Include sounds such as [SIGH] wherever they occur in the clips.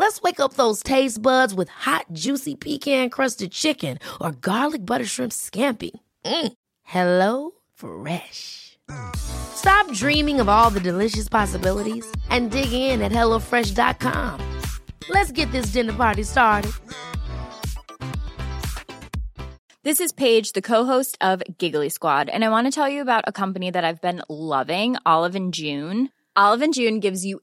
Let's wake up those taste buds with hot, juicy pecan crusted chicken or garlic butter shrimp scampi. Mm. Hello Fresh. Stop dreaming of all the delicious possibilities and dig in at HelloFresh.com. Let's get this dinner party started. This is Paige, the co-host of Giggly Squad, and I want to tell you about a company that I've been loving, Olive and June. Olive and June gives you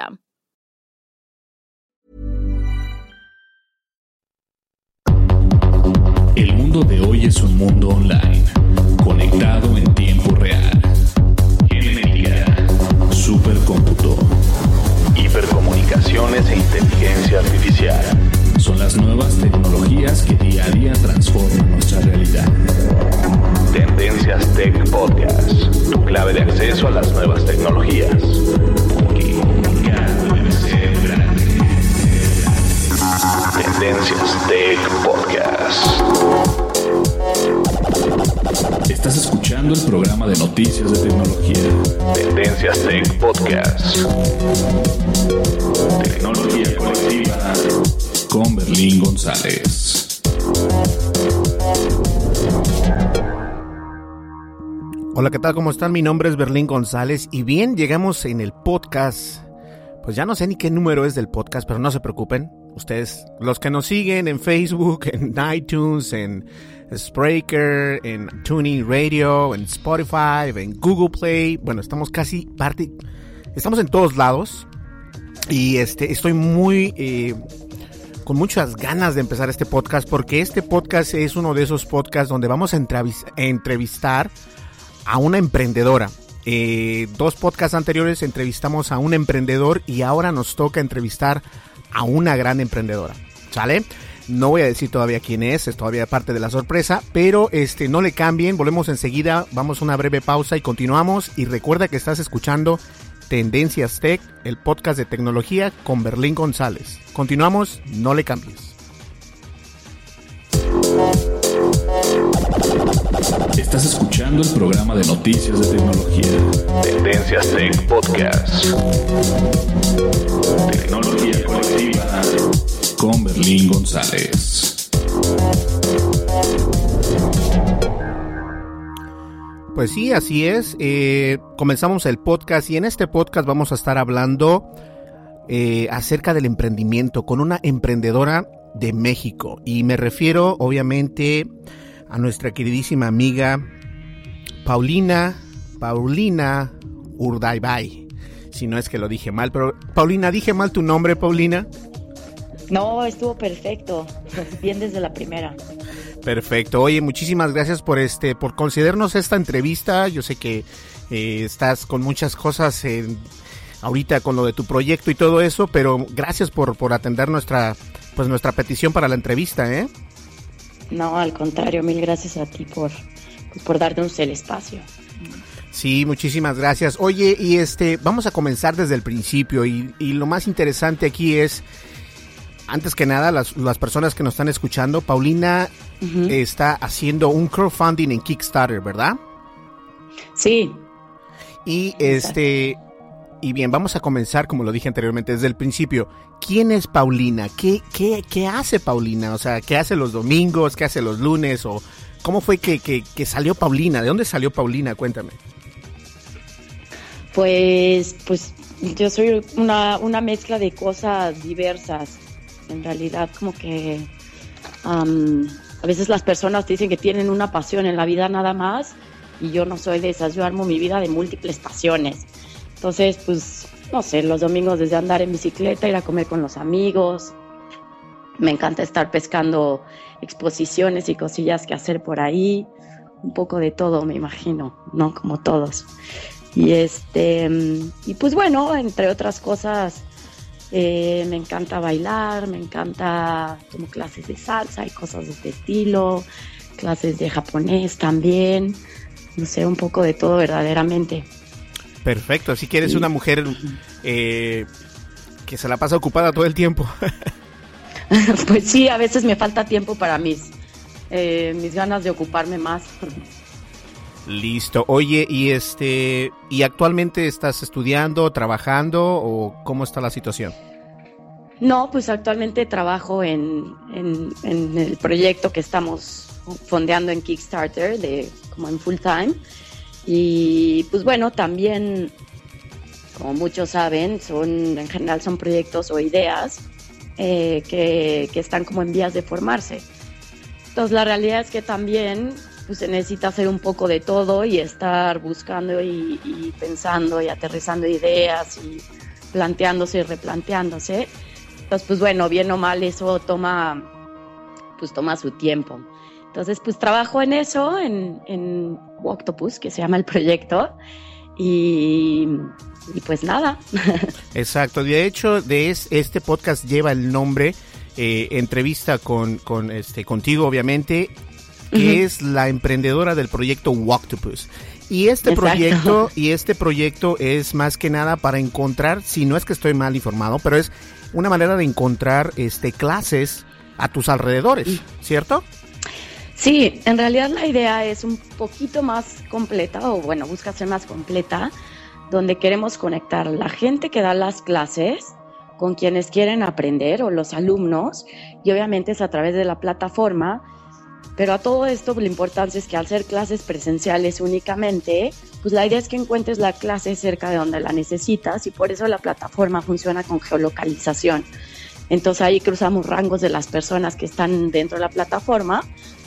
El mundo de hoy es un mundo online, conectado ¿qué tal? ¿Cómo están? Mi nombre es Berlín González y bien, llegamos en el podcast. Pues ya no sé ni qué número es del podcast, pero no se preocupen. Ustedes, los que nos siguen en Facebook, en iTunes, en Spreaker, en Tuning Radio, en Spotify, en Google Play. Bueno, estamos casi parte, estamos en todos lados. Y este, estoy muy eh, con muchas ganas de empezar este podcast porque este podcast es uno de esos podcasts donde vamos a entrevis- a entrevistar a una emprendedora. Eh, dos podcasts anteriores entrevistamos a un emprendedor y ahora nos toca entrevistar a una gran emprendedora. ¿Sale? No voy a decir todavía quién es, es todavía parte de la sorpresa, pero este no le cambien, volvemos enseguida, vamos a una breve pausa y continuamos y recuerda que estás escuchando Tendencias Tech, el podcast de tecnología con Berlín González. Continuamos, no le cambies. Estás escuchando el programa de noticias de tecnología. Tendencias Tech Podcast. Tecnología colectiva con Berlín González. Pues sí, así es. Eh, comenzamos el podcast y en este podcast vamos a estar hablando eh, acerca del emprendimiento con una emprendedora de México. Y me refiero obviamente a nuestra queridísima amiga Paulina, Paulina Urdaibay. Si no es que lo dije mal, pero Paulina, dije mal tu nombre, Paulina. No, estuvo perfecto. Bien desde la primera. Perfecto. Oye, muchísimas gracias por este, por concedernos esta entrevista. Yo sé que eh, estás con muchas cosas en- ahorita con lo de tu proyecto y todo eso, pero gracias por, por atender nuestra, pues nuestra petición para la entrevista, ¿eh? No, al contrario, mil gracias a ti por, pues, por darnos el espacio. Sí, muchísimas gracias. Oye, y este, vamos a comenzar desde el principio y, y lo más interesante aquí es, antes que nada, las, las personas que nos están escuchando, Paulina está haciendo un crowdfunding en Kickstarter, ¿verdad? Sí, Y este, y bien, vamos a comenzar, como lo dije anteriormente, desde el principio. ¿Quién es Paulina? ¿Qué, qué, qué hace Paulina? O sea, ¿qué hace los domingos? ¿Qué hace los lunes? ¿O cómo fue que, que, salió Paulina? ¿De dónde salió Paulina? Cuéntame. pues, pues yo soy una, una mezcla de cosas diversas. En realidad, como que a veces las personas dicen que tienen una pasión en la vida nada más y yo no soy de esas. Yo armo mi vida de múltiples pasiones. Entonces, pues, no sé, los domingos desde andar en bicicleta, ir a comer con los amigos. Me encanta estar pescando exposiciones y cosillas que hacer por ahí. Un poco de todo, me imagino, ¿no? Como todos. Y este, mm, y pues bueno, entre otras cosas, eh, me encanta bailar, me encanta como clases de salsa y cosas de este estilo, clases de japonés también, no sé, un poco de todo verdaderamente. Perfecto, así que eres una mujer eh, que se la pasa ocupada todo el tiempo. [LAUGHS] pues sí, a veces me falta tiempo para mis, eh, mis ganas de ocuparme más. Listo. Oye, y este, ¿y actualmente estás estudiando, trabajando o cómo está la situación? No, pues actualmente trabajo en, en, en el proyecto que estamos fondeando en Kickstarter, de como en full time. Y pues bueno, también, como muchos saben, son en general son proyectos o ideas eh, que, que están como en vías de formarse. Entonces la realidad es que también pues, se necesita hacer un poco de todo y estar buscando y, y pensando y aterrizando ideas y planteándose y replanteándose. Entonces, pues bueno, bien o mal, eso toma, pues toma su tiempo. Entonces, pues trabajo en eso, en, en Octopus, que se llama el proyecto, y, y pues nada. [LAUGHS] Exacto, de hecho, de es- este podcast lleva el nombre eh, entrevista con, con este contigo, obviamente, que es la emprendedora del proyecto Octopus. Y este Exacto. proyecto, y este proyecto es más que nada para encontrar, si no es que estoy mal informado, pero es una manera de encontrar este clases a tus alrededores, ¿cierto? Sí, en realidad la idea es un poquito más completa, o bueno, busca ser más completa, donde queremos conectar la gente que da las clases con quienes quieren aprender o los alumnos, y obviamente es a través de la plataforma, pero a todo esto la importancia es que al ser clases presenciales únicamente, pues la idea es que encuentres la clase cerca de donde la necesitas y por eso la plataforma funciona con geolocalización. Entonces ahí cruzamos rangos de las personas que están dentro de la plataforma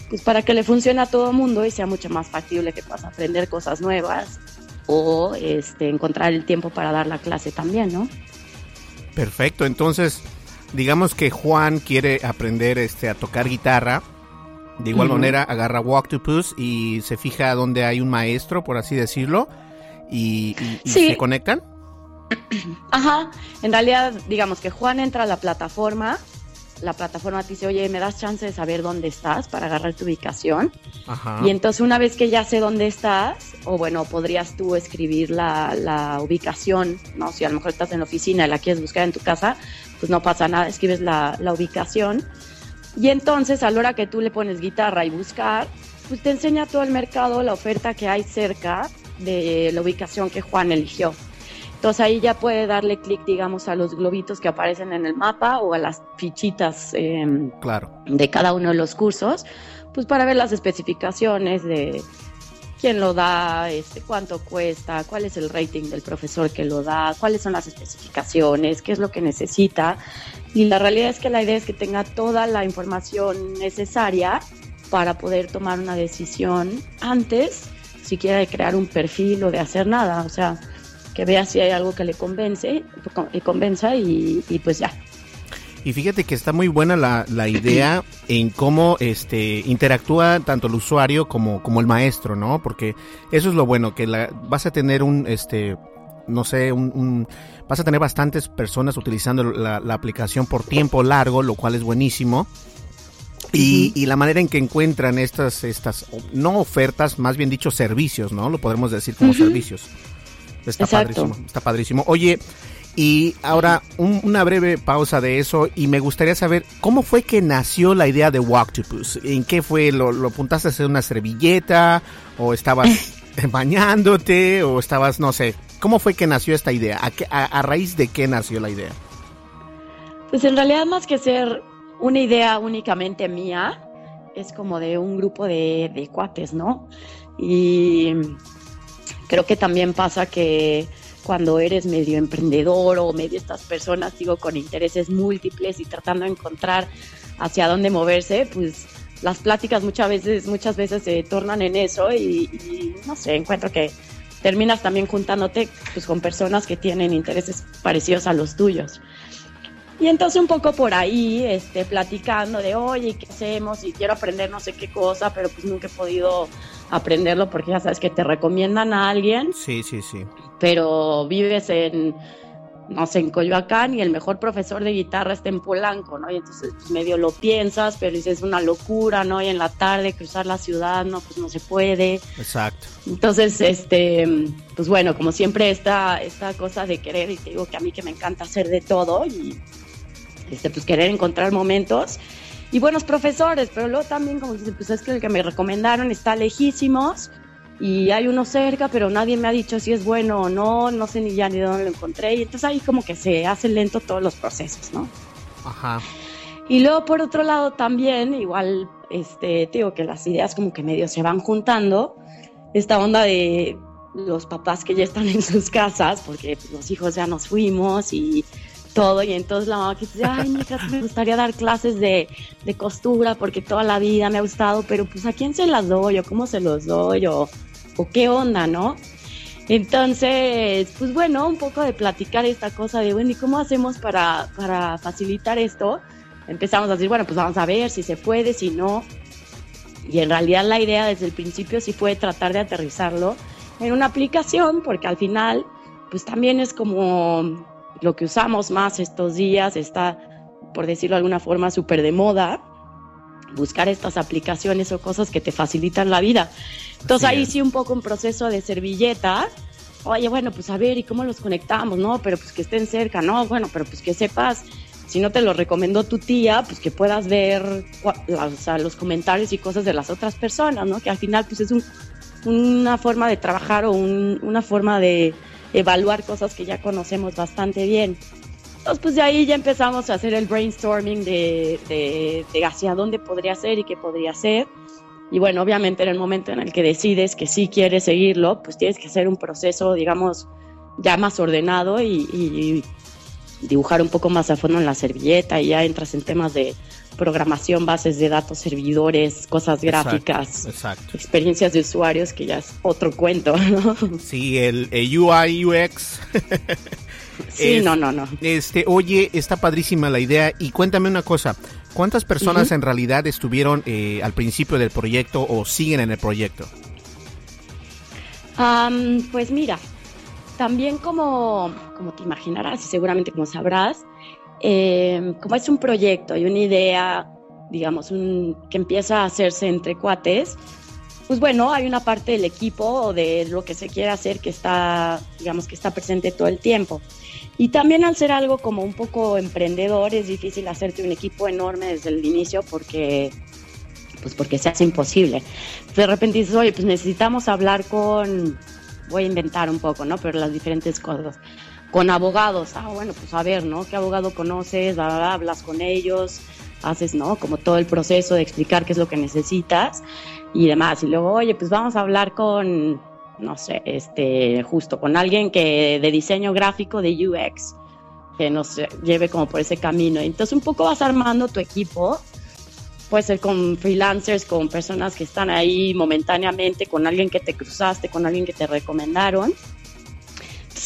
pues para que le funcione a todo mundo y sea mucho más factible que puedas aprender cosas nuevas o este, encontrar el tiempo para dar la clase también, ¿no? Perfecto, entonces digamos que Juan quiere aprender este a tocar guitarra. De igual Ujú. manera agarra Octopus y se fija donde hay un maestro, por así decirlo, y, y- y Sí. se conectan. [CLEARS THROAT] Ajá, en realidad digamos que Juan entra a la plataforma, la plataforma te dice, oye, ¿me das chance de saber dónde estás para agarrar tu ubicación? Ajá. Y entonces una vez que ya sé dónde estás, o bueno, podrías tú escribir la, la ubicación, ¿no? Si a lo mejor estás en la oficina y la quieres buscar en tu casa, pues no pasa nada, escribes la, la ubicación. Y entonces a la hora que tú le pones guitarra y buscar, pues te enseña todo el mercado, la oferta que hay cerca de la ubicación que Juan eligió. Entonces ahí ya puede darle clic, digamos, a los globitos que aparecen en el mapa o a las fichitas em, Claro. de cada uno de los cursos, pues para ver las especificaciones de quién lo da, este, cuánto cuesta, cuál es el rating del profesor que lo da, cuáles son las especificaciones, qué es lo que necesita. Y la realidad es que la idea es que tenga toda la información necesaria para poder tomar una decisión antes, siquiera de crear un perfil o de hacer nada. O sea, que vea si hay algo que le convence y convenza y, y pues ya. Y fíjate que está muy buena la, la idea [CLEARS THROAT] en cómo este interactúa tanto el usuario como, como el maestro, ¿no? Porque eso es lo bueno, que la, vas a tener un este no sé, un, un- vas a tener bastantes personas utilizando la, la aplicación por tiempo largo, lo cual es buenísimo. Y, y la manera en que encuentran estas, estas, no ofertas, más bien dicho, servicios, ¿no? Lo podemos decir como servicios. Está Exacto. padrísimo, está padrísimo. Oye, y ahora un- una breve pausa de eso y me gustaría saber cómo fue que nació la idea de Octopus. ¿En qué fue? ¿Lo, lo apuntaste a hacer una servilleta? ¿O estabas [LAUGHS] bañándote? ¿O estabas, no sé? ¿Cómo fue que nació esta idea? ¿A, qué- a- a raíz de qué nació la idea? Pues en realidad más que ser una idea únicamente mía, es como de un grupo de, de cuates, ¿no? Y creo que también pasa que cuando eres medio emprendedor o medio estas personas, digo, con intereses múltiples y tratando de encontrar hacia dónde moverse, pues las pláticas muchas veces, muchas veces se tornan en eso y, no sé, encuentro que terminas también juntándote pues, con personas que tienen intereses parecidos a los tuyos. Y entonces un poco por ahí, este, platicando de, oye, ¿qué hacemos? Y quiero aprender no sé qué cosa, pero pues nunca he podido aprenderlo porque ya sabes que te recomiendan a alguien. Sí, sí, sí. Pero vives en, no sé, en Coyoacán y el mejor profesor de guitarra está en Polanco, ¿no? Y entonces pues, medio lo piensas, pero dices, es una locura, ¿no? Y en la tarde cruzar la ciudad, no, pues no se puede. Exacto. Entonces, este, pues bueno, como siempre esta, esta cosa de querer, y te digo que a mí que me encanta hacer de todo y este, pues querer encontrar momentos y buenos profesores, pero luego también como dice, pues es que el que me recomendaron está lejísimos y hay uno cerca, pero nadie me ha dicho si es bueno o no, no sé ni ya ni dónde lo encontré y entonces ahí como que se hace lento todos los procesos, ¿no? Ajá. Y luego por otro lado también, igual, este, digo que las ideas como que medio se van juntando, esta onda de los papás que ya están en sus casas, porque pues, los hijos ya nos fuimos y todo. Y entonces la mamá que dice, ay, hija, me gustaría dar clases de, de, costura porque toda la vida me ha gustado, pero pues a quién se las doy o cómo se los doy o, o qué onda, ¿no? Entonces, pues bueno, un poco de platicar esta cosa de, bueno, ¿y cómo hacemos para, para facilitar esto? Empezamos a decir, bueno, pues vamos a ver si se puede, si no. Y en realidad la idea desde el principio sí fue tratar de aterrizarlo en una aplicación, porque al final, pues también es como lo que usamos más estos días está, por decirlo de alguna forma, súper de moda, buscar estas aplicaciones o cosas que te facilitan la vida. Entonces ahí sí un poco un proceso de servilleta. Oye, bueno, pues a ver, ¿y cómo los conectamos? No, pero pues que estén cerca, no, bueno, pero pues que sepas, si no te lo recomendó tu tía, pues que puedas ver los comentarios y cosas de las otras personas, ¿no? Que al final pues es una forma de trabajar o una forma de, evaluar cosas que ya conocemos bastante bien. Entonces, pues de ahí ya empezamos a hacer el brainstorming de, hacia dónde podría ser y qué podría ser. Y bueno, obviamente en el momento en el que decides que sí quieres seguirlo, pues tienes que hacer un proceso, digamos, ya más ordenado y dibujar un poco más a fondo en la servilleta y ya entras en temas de programación, bases de datos, servidores, cosas gráficas, experiencias de usuarios, que ya es otro cuento, [LAUGHS] ¿no? Sí, el, UI, UX. [LAUGHS] sí, no, no, no. Este, oye, está padrísima la idea y cuéntame una cosa, ¿cuántas personas en realidad estuvieron eh, al principio del proyecto o siguen en el proyecto? pues mira, también como, como te imaginarás y seguramente como sabrás, eh, como es un proyecto y una idea, digamos, un, que empieza a hacerse entre cuates, pues bueno, hay una parte del equipo o de lo que se quiere hacer que está, digamos, que está presente todo el tiempo. Y también al ser algo como un poco emprendedor, es difícil hacerte un equipo enorme desde el inicio porque, pues porque se hace imposible. De repente dices, oye, pues necesitamos hablar con, voy a inventar un poco, ¿no? Pero las diferentes cosas con abogados. Ah, bueno, pues a ver, ¿no? ¿Qué abogado conoces? hablas con ellos, haces, ¿no? Como todo el proceso de explicar qué es lo que necesitas y demás. Y luego, oye, pues vamos a hablar con, no sé, este, justo con alguien que de diseño gráfico de UX, que nos lleve como por ese camino. Entonces un poco vas armando tu equipo. Puede ser con freelancers, con personas que están ahí momentáneamente, con alguien que te cruzaste, con alguien que te recomendaron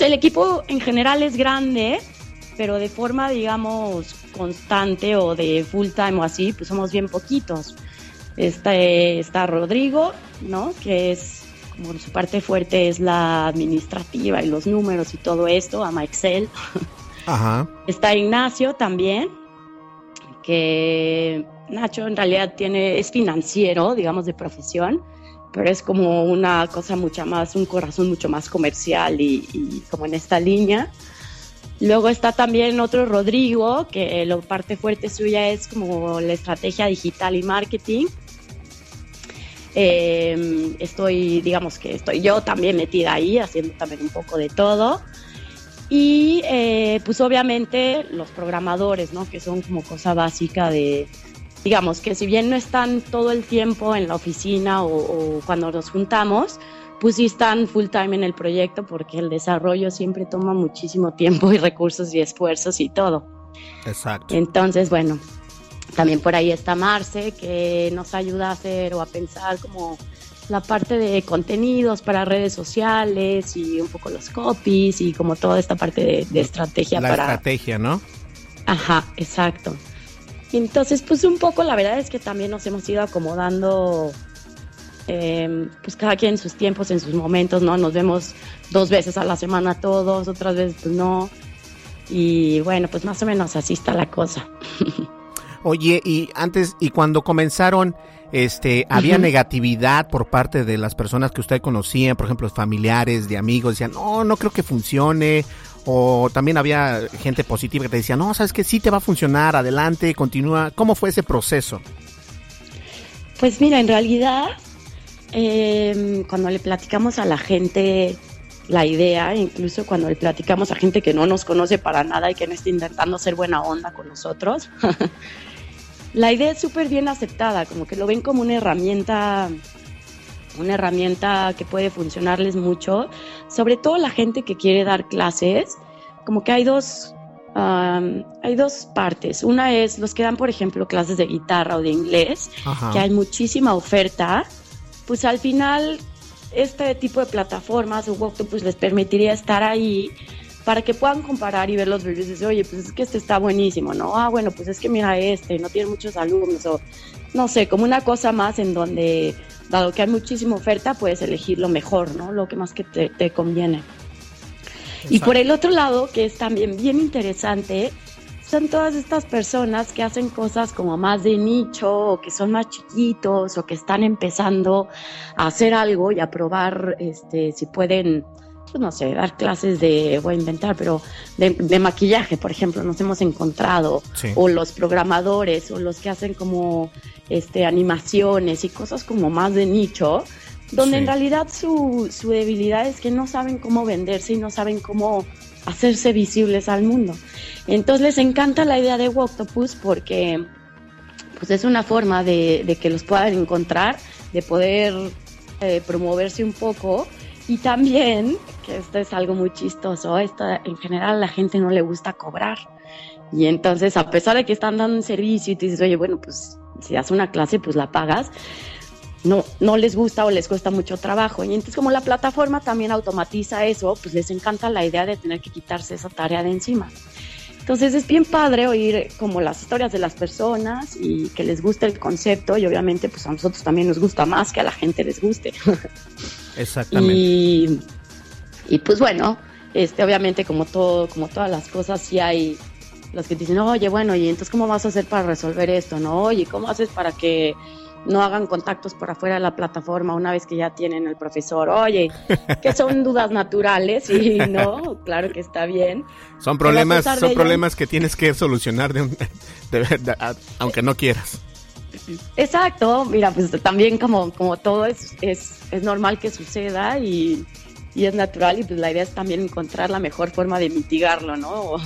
el equipo en general es grande, pero de forma, digamos, constante o de full time o así, pues somos bien poquitos. Está, está Rodrigo, ¿no? Que es, como su parte fuerte es la administrativa y los números y todo esto, ama Excel. Ajá. [LAUGHS] Está Ignacio también, que Nacho en realidad tiene, es financiero, digamos, de profesión pero es como una cosa mucho más, un corazón mucho más comercial y, como en esta línea. Luego está también otro Rodrigo, que la parte fuerte suya es como la estrategia digital y marketing. Em, estoy, digamos que estoy yo también metida ahí, haciendo también un poco de todo. Y eh, pues obviamente los programadores, ¿no? Que son como cosa básica de, digamos que si bien no están todo el tiempo en la oficina o, cuando nos juntamos, pues sí están full time en el proyecto porque el desarrollo siempre toma muchísimo tiempo y recursos y esfuerzos y todo. Exacto. Entonces, bueno, también por ahí está Marce, que nos ayuda a hacer o a pensar como la parte de contenidos para redes sociales y un poco los copies y como toda esta parte de, estrategia la para... estrategia, ¿no? Ajá, exacto. Entonces, pues un poco la verdad es que también nos hemos ido acomodando, em, pues cada quien en sus tiempos, en sus momentos, ¿no? Nos vemos dos veces a la semana todos, otras veces pues no. Y bueno, pues más o menos así está la cosa. [LAUGHS] Oye, y antes, y cuando comenzaron, este, había negatividad por parte de las personas que usted conocía, por ejemplo, familiares, de amigos, decían, no, no creo que funcione, o también había gente positiva que te decía, no, sabes que sí te va a funcionar, adelante, continúa. ¿Cómo fue ese proceso? Pues mira, en realidad, em, cuando le platicamos a la gente la idea, incluso cuando le platicamos a gente que no nos conoce para nada y que no está intentando ser buena onda con nosotros, [LAUGHS] la idea es súper bien aceptada, como que lo ven como una herramienta, una herramienta que puede funcionarles mucho, sobre todo la gente que quiere dar clases, como que hay dos, hay dos partes. Una es los que dan, por ejemplo, clases de guitarra o de inglés, que hay muchísima oferta, pues al final este tipo de plataformas o pues les permitiría estar ahí para que puedan comparar y ver los reviews y decir, oye, pues es que este está buenísimo, ¿no? Ah, bueno, pues es que mira este, no tiene muchos alumnos, o no sé, como una cosa más en donde, dado que hay muchísima oferta, puedes elegir lo mejor, ¿no? Lo que más que te, conviene. Y por el otro lado, que es también bien interesante, son todas estas personas que hacen cosas como más de nicho o que son más chiquitos o que están empezando a hacer algo y a probar este, si pueden pues no sé, dar clases de, voy a inventar, pero de, maquillaje, por ejemplo, nos hemos encontrado, o los programadores, o los que hacen como este animaciones y cosas como más de nicho, donde en realidad su, su debilidad es que no saben cómo venderse y no saben cómo hacerse visibles al mundo. Entonces les encanta la idea de Octopus porque pues es una forma de, que los puedan encontrar, de poder eh, promoverse un poco y también, que esto es algo muy chistoso, esto, en general a la gente no le gusta cobrar. Y entonces, a pesar de que están dando un servicio y te dices, oye, bueno, pues si das una clase, pues la pagas, no, no les gusta o les cuesta mucho trabajo. Y entonces, como la plataforma también automatiza eso, pues les encanta la idea de tener que quitarse esa tarea de encima. Entonces es bien padre oír como las historias de las personas y que les guste el concepto y obviamente pues a nosotros también nos gusta más que a la gente les guste. [LAUGHS] Exactamente. Y, y pues bueno, este obviamente como todo, como todas las cosas sí hay los que dicen, oye, bueno, y entonces cómo vas a hacer para resolver esto, ¿no? Oye, ¿cómo haces para que no hagan contactos por afuera de la plataforma una vez que ya tienen el profesor. Oye, que son [LAUGHS] dudas naturales y no, claro que está bien. Son problemas, son problemas que tienes que solucionar de, verdad, aunque no quieras. Exacto, mira, pues también como, como todo es, es, es normal que suceda y, y es natural y pues la idea es también encontrar la mejor forma de mitigarlo, ¿no?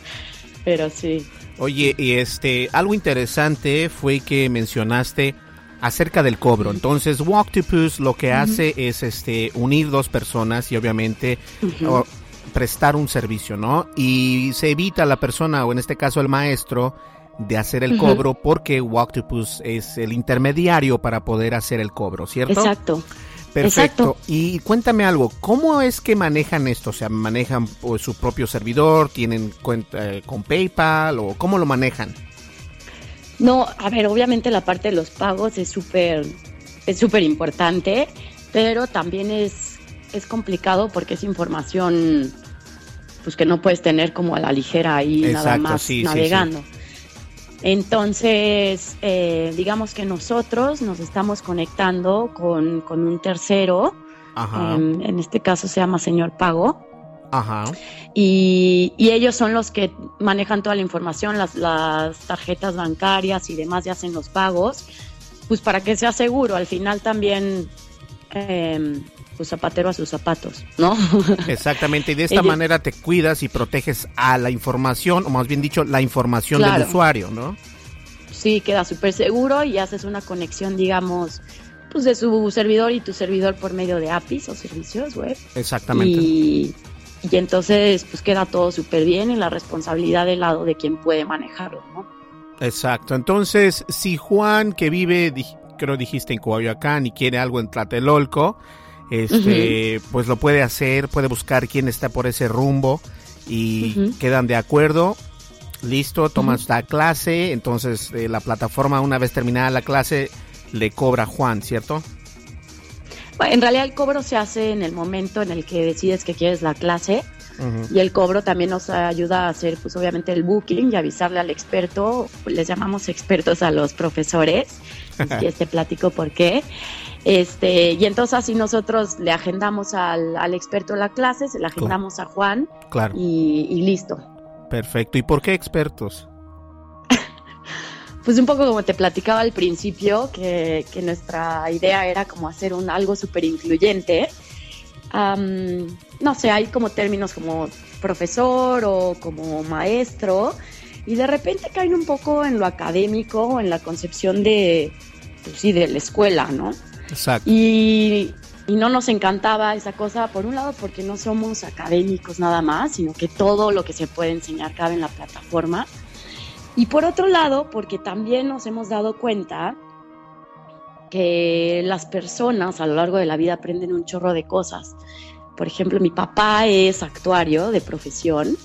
[LAUGHS] Pero sí. Oye, y este, algo interesante fue que mencionaste acerca del cobro. Entonces, Walktopus lo que hace es este unir dos personas y obviamente prestar un servicio, ¿no? Y se evita a la persona, o en este caso el maestro, de hacer el cobro porque Walktopus es el intermediario para poder hacer el cobro, ¿cierto? Exacto. Perfecto. Y cuéntame algo, ¿cómo es que manejan esto? O sea, ¿manejan pues, su propio servidor? ¿Tienen cuenta eh, con PayPal? ¿O cómo lo manejan? No, a ver, obviamente la parte de los pagos es súper es súper importante, pero también es, es complicado porque es información pues que no puedes tener como a la ligera ahí nada más navegando. Entonces, eh, digamos que nosotros nos estamos conectando con, con un tercero, em, en este caso se llama Señor Pago, Ajá. Y, y, ellos son los que manejan toda la información, las, las tarjetas bancarias y demás, y hacen los pagos, pues para que sea seguro. Al final también, eh, pues zapatero a sus zapatos, ¿no? [LAUGHS] Exactamente, y de esta manera te cuidas y proteges a la información, o más bien dicho, la información del usuario, ¿no? Sí, queda súper seguro y haces una conexión, digamos, pues de su servidor y tu servidor por medio de APIs o servicios web. Exactamente. Y, y entonces pues queda todo súper bien y la responsabilidad del lado de quien puede manejarlo, ¿no? Exacto. Entonces, si Juan que vive, creo dijiste en Coyoacán y quiere algo en Tlatelolco, este, pues lo puede hacer, puede buscar quién está por ese rumbo y quedan de acuerdo. Listo, tomas la clase, entonces eh, la plataforma una vez terminada la clase le cobra a Juan, ¿cierto? En realidad el cobro se hace en el momento en el que decides que quieres la clase y el cobro también nos ayuda a hacer pues obviamente el booking y avisarle al experto, les llamamos expertos a los profesores, [LAUGHS] y este platico por qué. Este, y entonces así nosotros le agendamos al, al experto la clase, se la agendamos a Juan claro. y, y listo. Perfecto. ¿Y por qué expertos? Pues un poco como te platicaba al principio, que, que nuestra idea era como hacer un algo súper incluyente. no sé, hay como términos como profesor o como maestro, y de repente caen un poco en lo académico, en la concepción de, pues sí, de la escuela, ¿no? Exacto. Y, y no nos encantaba esa cosa, por un lado porque no somos académicos nada más, sino que todo lo que se puede enseñar cabe en la plataforma. Y por otro lado, porque también nos hemos dado cuenta que las personas a lo largo de la vida aprenden un chorro de cosas. Por ejemplo, mi papá es actuario de profesión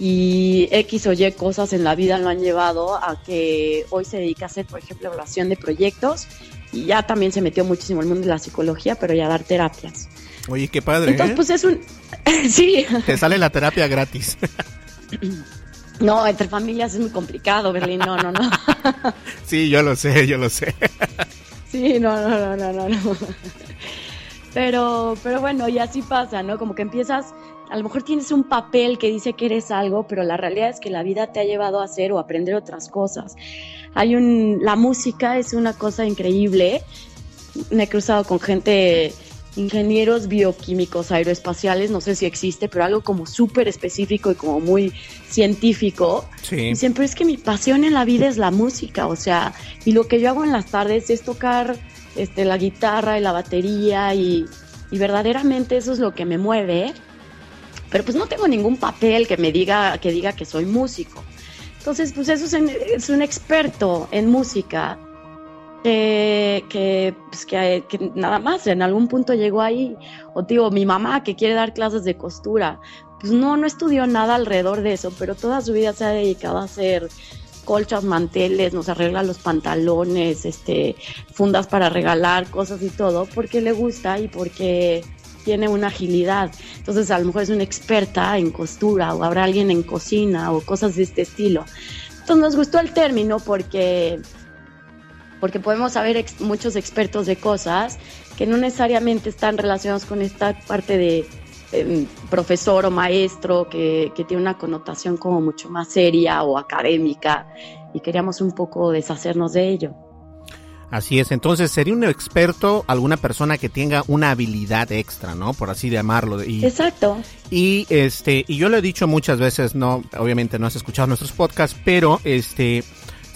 y X o Y cosas en la vida lo han llevado a que hoy se dedica a hacer, por ejemplo, evaluación de proyectos y ya también se metió muchísimo en el mundo de la psicología, pero ya a dar terapias. Oye, qué padre. Entonces, ¿eh? pues es un... [LAUGHS] sí. Te sale la terapia gratis. [LAUGHS] No, entre familias es muy complicado, Berlín. No, no, no. [LAUGHS] sí, yo lo sé, yo lo sé. sí, no, no, no, no, no. Pero, pero bueno, y así pasa, ¿no? Como que empiezas, a lo mejor tienes un papel que dice que eres algo, pero la realidad es que la vida te ha llevado a hacer o aprender otras cosas. Hay un, la música es una cosa increíble. Me he cruzado con gente ingenieros bioquímicos aeroespaciales, no sé si existe, pero algo como súper específico y como muy científico. Sí. Y siempre es que mi pasión en la vida es la música, o sea, y lo que yo hago en las tardes es tocar este, la guitarra y la batería y, y verdaderamente eso es lo que me mueve. Pero pues no tengo ningún papel que me diga que diga que soy músico. Entonces, pues eso es, en, es un experto en música que, que, pues que, nada más en algún punto llegó ahí. O digo, mi mamá que quiere dar clases de costura, pues no, no estudió nada alrededor de eso, pero toda su vida se ha dedicado a hacer colchas, manteles, nos arregla los pantalones, este, fundas para regalar, cosas y todo, porque le gusta y porque tiene una agilidad. Entonces a lo mejor es una experta en costura o habrá alguien en cocina o cosas de este estilo. Entonces nos gustó el término porque porque podemos saber ex muchos expertos de cosas que no necesariamente están relacionados con esta parte de eh, profesor o maestro que, que, tiene una connotación como mucho más seria o académica y queríamos un poco deshacernos de ello. Así es, entonces sería un experto alguna persona que tenga una habilidad extra, ¿no? Por así llamarlo. Y, Exacto. Y este, y yo lo he dicho muchas veces, no, obviamente no has escuchado nuestros podcasts, pero este,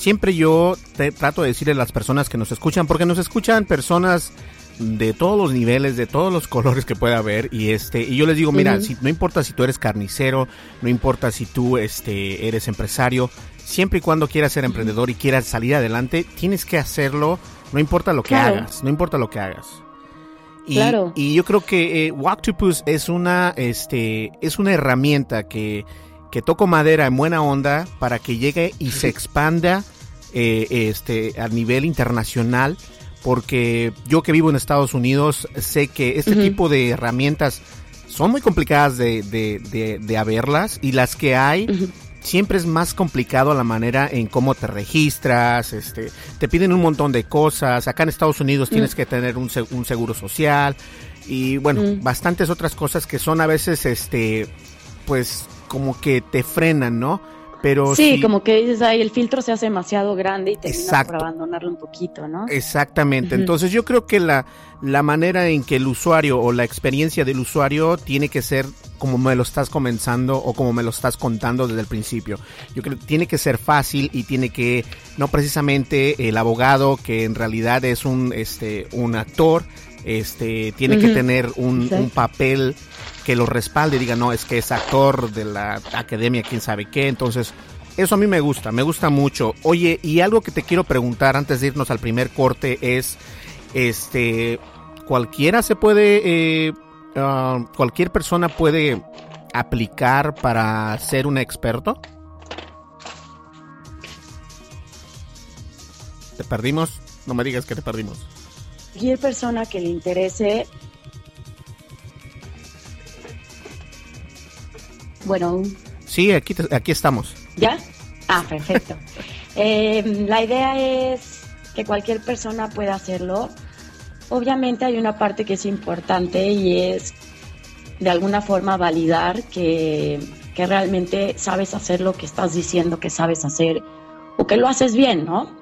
siempre yo te, trato de decirle a las personas que nos escuchan, porque nos escuchan personas de todos los niveles, de todos los [LAUGHS] colores que pueda haber y este y yo les digo, mira, uh -huh. si no importa si tú eres carnicero, no importa si tú este eres empresario, siempre y cuando quieras ser emprendedor y quieras salir adelante, tienes que hacerlo, no importa lo que Claro. hagas, no importa lo que hagas. Y, Claro. y yo creo que eh, Walktopus es una este es una herramienta que que toco madera en buena onda para que llegue y se [LAUGHS] expanda eh, este a nivel internacional porque yo que vivo en Estados Unidos sé que este tipo de herramientas son muy complicadas de, de, de, de haberlas y las que hay siempre es más complicado la manera en cómo te registras, este, te piden un montón de cosas. Acá en Estados Unidos tienes que tener un, un seguro social y bueno, Mm. bastantes otras cosas que son a veces, este, pues como que te frenan, ¿no? Pero sí, como que dices, ahí el filtro se hace demasiado grande y terminas Exacto. por abandonarlo un poquito, ¿no? Exactamente. Entonces yo creo que la, la manera en que el usuario o la experiencia del usuario tiene que ser como me lo estás comenzando o como me lo estás contando desde el principio. Yo creo que tiene que ser fácil y tiene que, no precisamente el abogado que en realidad es un, este, un actor, este, tiene que tener un papel que lo respalde y diga, no, es que es actor de la academia, quién sabe qué. Entonces, eso a mí me gusta, me gusta mucho. Oye, y algo que te quiero preguntar antes de irnos al primer corte es, este, cualquiera se puede, eh, ah, cualquier persona puede aplicar para ser un experto. ¿Te perdimos? No me digas que te perdimos. Cualquier persona que le interese, bueno, Sí, aquí, aquí estamos. ¿Ya? Ah, perfecto. [LAUGHS] Eh, la idea es que cualquier persona pueda hacerlo. Obviamente hay una parte que es importante y es de alguna forma validar que, que realmente sabes hacer lo que estás diciendo que sabes hacer o que lo haces bien, ¿no?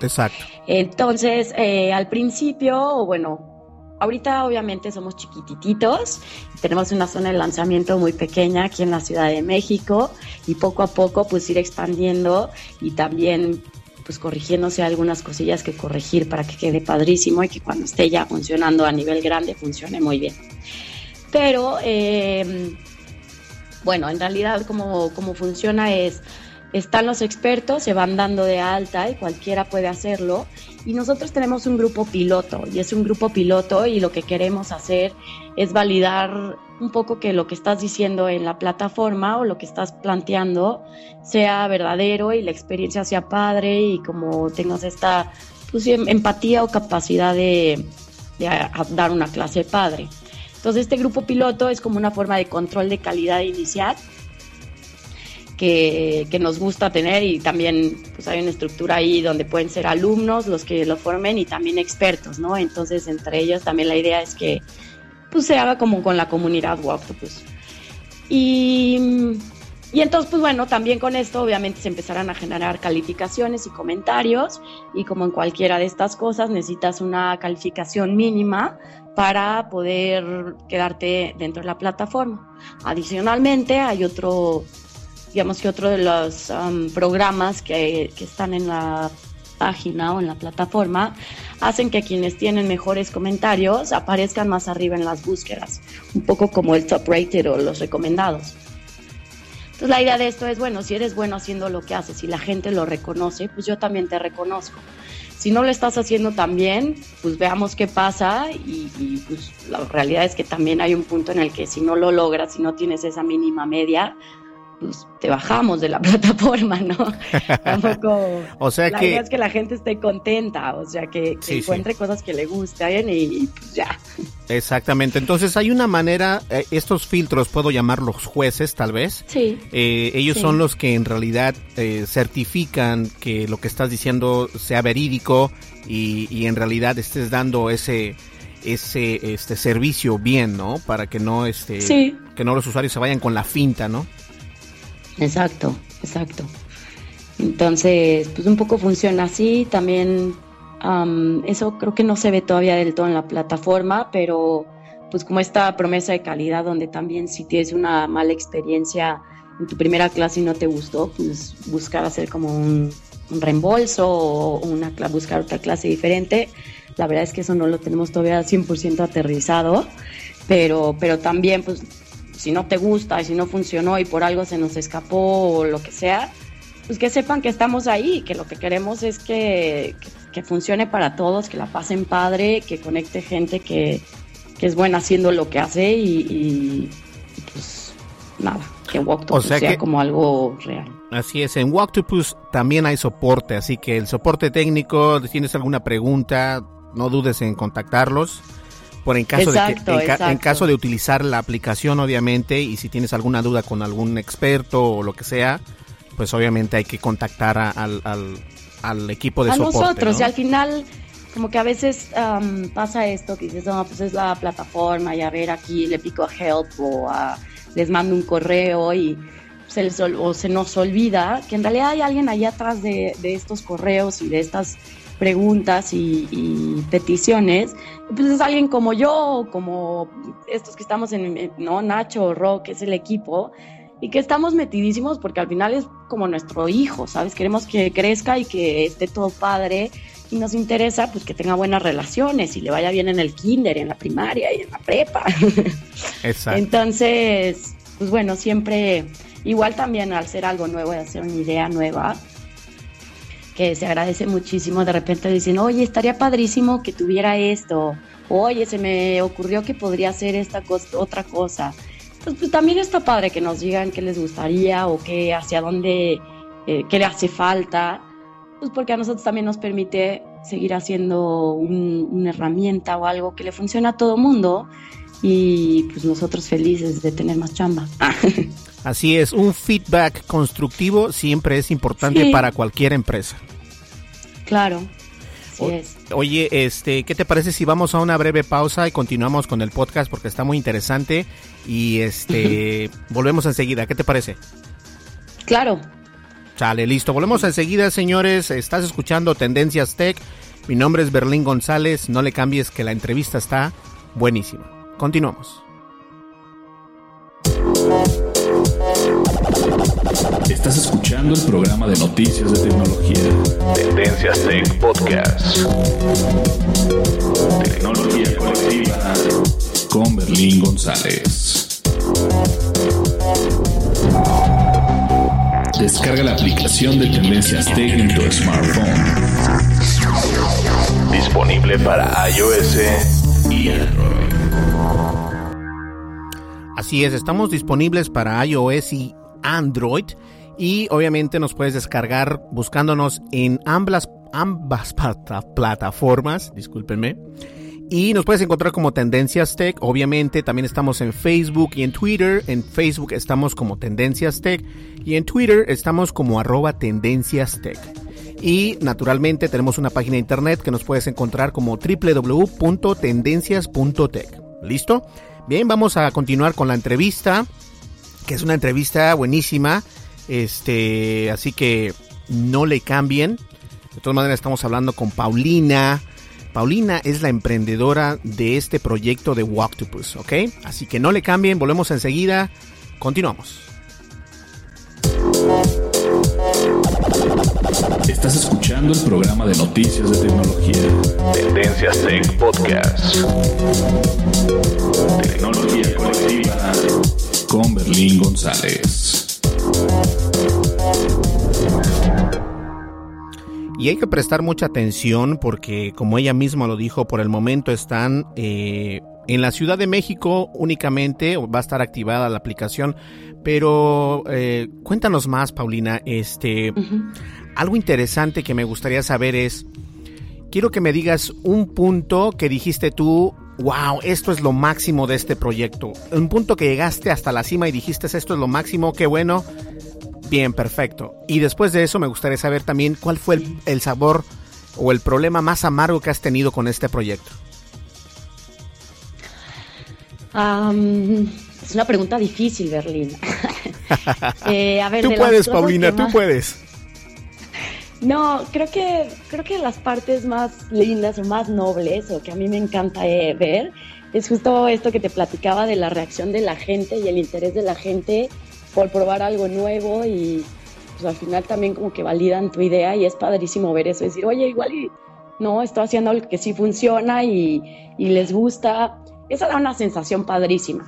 Exacto. Entonces, eh, al principio, o bueno, ahorita obviamente somos chiquititos, tenemos una zona de lanzamiento muy pequeña aquí en la Ciudad de México y poco a poco pues ir expandiendo y también pues corrigiéndose algunas cosillas que corregir para que quede padrísimo y que cuando esté ya funcionando a nivel grande funcione muy bien. Pero, eh, bueno, en realidad como, como funciona es, están los expertos, se van dando de alta y cualquiera puede hacerlo. Y nosotros tenemos un grupo piloto y es un grupo piloto y lo que queremos hacer es validar un poco que lo que estás diciendo en la plataforma o lo que estás planteando sea verdadero y la experiencia sea padre y como tengas esta pues, em- empatía o capacidad de, dar una clase padre. Entonces este grupo piloto es como una forma de control de calidad inicial que, que nos gusta tener y también pues hay una estructura ahí donde pueden ser alumnos los que lo formen y también expertos, ¿no? Entonces entre ellos también la idea es que pues se haga como con la comunidad Octopus. Y, y entonces pues bueno, también con esto obviamente se empezarán a generar calificaciones y comentarios y como en cualquiera de estas cosas necesitas una calificación mínima para poder quedarte dentro de la plataforma. Adicionalmente hay otro digamos que otro de los um, programas que, que están en la página o en la plataforma hacen que quienes tienen mejores comentarios aparezcan más arriba en las búsquedas, un poco como el top rated o los recomendados. Entonces la idea de esto es, bueno, si eres bueno haciendo lo que haces y la gente lo reconoce, pues yo también te reconozco. Si no lo estás haciendo tan bien, pues veamos qué pasa y, y, pues la realidad es que también hay un punto en el que si no lo logras, si no tienes esa mínima media, pues te bajamos de la [LAUGHS] plataforma, ¿no? [LAUGHS] Tampoco. O sea la que- idea es que la gente esté contenta, o sea, que, que Sí, sí. encuentre cosas que le gusten y, y, pues ya. Exactamente. Entonces hay una manera, eh, estos filtros puedo llamarlos jueces tal vez. Sí. Eh, ellos Sí. son los que en realidad eh, certifican que lo que estás diciendo sea verídico y, y en realidad estés dando ese ese este servicio bien, ¿no? Para que no este Sí. que no los usuarios se vayan con la finta, ¿no? Exacto, exacto. Entonces, pues un poco funciona así. También am, eso creo que no se ve todavía del todo en la plataforma, pero pues como esta promesa de calidad donde también si tienes una mala experiencia en tu primera clase y no te gustó, pues buscar hacer como un, reembolso o una, buscar otra clase diferente. La verdad es que eso no lo tenemos todavía 100% aterrizado, pero, pero también pues si no te gusta y si no funcionó y por algo se nos escapó o lo que sea, pues que sepan que estamos ahí, que lo que queremos es que, que, que funcione para todos, que la pasen padre, que conecte gente que, que es buena haciendo lo que hace y, y, pues nada, que Walktalk O sea sea, que- como algo real. Así es, en Walktopus también hay soporte, así que el soporte técnico, si tienes alguna pregunta, no dudes en contactarlos. Por en caso Exacto, de que, en, ca- en exacto. caso de utilizar la aplicación, obviamente, y si tienes alguna duda con algún experto o lo que sea, pues obviamente hay que contactar a- al, al, al equipo de a soporte. nosotros ¿no? y al final como que a veces am, pasa esto que dices no pues es la plataforma y a ver aquí le pico a help o a- les mando un correo y se, les, o se nos olvida que en realidad hay alguien allá atrás de, de estos correos y de estas preguntas y, peticiones, pues es alguien como yo, como estos que estamos en, ¿no? Nacho, Rock, es el equipo, y que estamos metidísimos porque al final es como nuestro hijo, ¿sabes? Queremos que crezca y que esté todo padre y nos interesa pues que tenga buenas relaciones y le vaya bien en el kinder, en la primaria y en la prepa. [LAUGHS] Exacto. Entonces, pues bueno, siempre, igual también al ser algo nuevo, de hacer una idea nueva, que se agradece muchísimo. De repente dicen, oye, estaría padrísimo que tuviera esto. Oye, se me ocurrió que podría hacer esta otra cosa. Pues, pues, también está padre que nos digan qué les gustaría o qué, hacia dónde, eh, qué le hace falta. Pues porque a nosotros también nos permite seguir haciendo una herramienta o algo que le funcione a todo mundo y pues nosotros felices de tener más chamba. [LAUGHS] Así es, un feedback constructivo siempre es importante para cualquier empresa. Claro. Así es. Oye, este, ¿qué te parece si vamos a una breve pausa y continuamos con el podcast porque está muy interesante y este [LAUGHS] volvemos enseguida, ¿qué te parece? Claro. Chale, listo. Volvemos enseguida, señores. Estás escuchando Tendencias Tech. Mi nombre es Berlín González. No le cambies que la entrevista está buenísima. Continuamos. Estás escuchando el programa de noticias de tecnología. Tendencias Tech Podcast. Tecnología colectiva con Berlín González. Descarga la aplicación de Tendencias Tech en tu smartphone. Disponible para iOS y Android. Así es, estamos disponibles para iOS y Android y obviamente nos puedes descargar buscándonos en ambas, ambas [LAUGHS] plataformas, discúlpenme. Y nos puedes encontrar como Tendencias Tech. Obviamente también estamos en Facebook y en Twitter. En Facebook estamos como Tendencias Tech y en Twitter estamos como arroba Tendencias Tech. Y naturalmente tenemos una página de internet que nos puedes encontrar como www.tendencias.tech. ¿Listo? Bien, vamos a continuar con la entrevista, que es una entrevista buenísima. Este, así que no le cambien. De todas maneras estamos hablando con Paulina. Paulina es la emprendedora de este proyecto de Walktopus, ¿ok? Así que no le cambien, volvemos enseguida. Continuamos. Estás escuchando el programa de noticias de tecnología. Tendencias Tech Podcast. Tecnología colectiva con Berlín González. Y hay que prestar mucha atención porque, como ella misma lo dijo, por el momento están eh, en la Ciudad de México únicamente, va a estar activada la aplicación, pero eh, cuéntanos más, Paulina. Este, algo interesante que me gustaría saber es, quiero que me digas un punto que dijiste tú, wow, esto es lo máximo de este proyecto. Un punto que llegaste hasta la cima y dijiste, esto es lo máximo, qué bueno. Bien, perfecto. Y después de eso me gustaría saber también cuál fue el, sabor o el problema más amargo que has tenido con este proyecto. es una pregunta difícil, Berlín. [LAUGHS] Eh, a ver, tú puedes, Paulina, tú puedes. No, creo que, creo que las partes más lindas o más nobles o que a mí me encanta eh, ver es justo esto que te platicaba de la reacción de la gente y el interés de la gente por probar algo nuevo y pues al final también como que validan tu idea y es padrísimo ver eso, decir, oye, igual y no, estoy haciendo algo que sí funciona y, y les gusta. Esa da una sensación padrísima.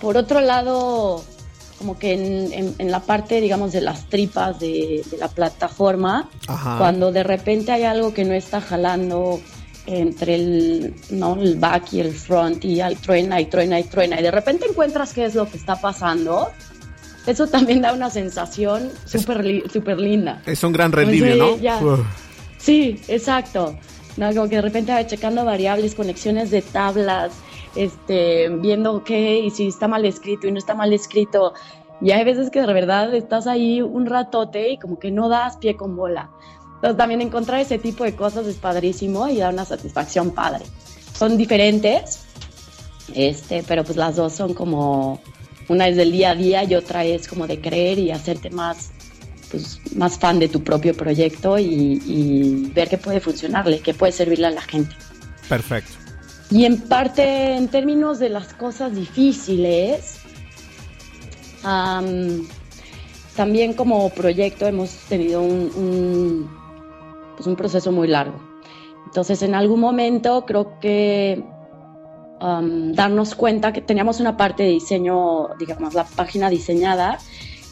Por otro lado, como que en, la parte, digamos, de las tripas de, la plataforma, cuando de repente hay algo que no está jalando entre el, ¿no? el back y el front y al truena y truena y truena y de repente encuentras qué es lo que está pasando, eso también da una sensación súper super linda. Es un gran relieve, ¿no? Sí, exacto. ¿no? Como que de repente va checando variables, conexiones de tablas, este, viendo qué y si está mal escrito y no está mal escrito. Y hay veces que de verdad estás ahí un ratote y como que no das pie con bola. Entonces también encontrar ese tipo de cosas es padrísimo y da una satisfacción padre. Son diferentes, este, pero pues las dos son como Una es del día a día y otra es como de creer y hacerte más, pues, más fan de tu propio proyecto y, y ver qué puede funcionarle, qué puede servirle a la gente. Perfecto. Y en parte, en términos de las cosas difíciles, am, también como proyecto hemos tenido un, un, pues un proceso muy largo. Entonces, en algún momento creo que am, darnos cuenta que teníamos una parte de diseño, digamos, la página diseñada,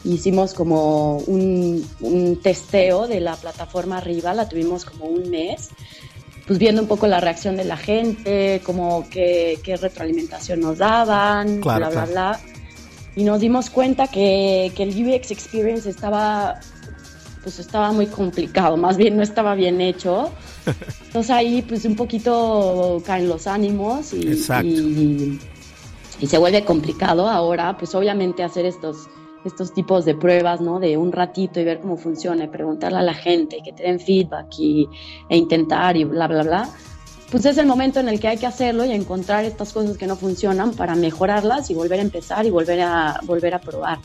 hicimos como un, un testeo de la plataforma arriba, la tuvimos como un mes pues viendo un poco la reacción de la gente, como qué, qué retroalimentación nos daban, Claro, bla, bla, claro. bla. Y nos dimos cuenta que, que el UX Experience estaba, pues estaba muy complicado, más bien no estaba bien hecho. [LAUGHS] Entonces ahí pues un poquito caen los ánimos y, y, y se vuelve complicado ahora, pues obviamente hacer estos estos tipos de pruebas, ¿no? De un ratito y ver cómo funciona y preguntarle a la gente, que te den feedback y, e intentar y bla, bla, bla. Pues es el momento en el que hay que hacerlo y encontrar estas cosas que no funcionan para mejorarlas y volver a empezar y volver a, volver a probar.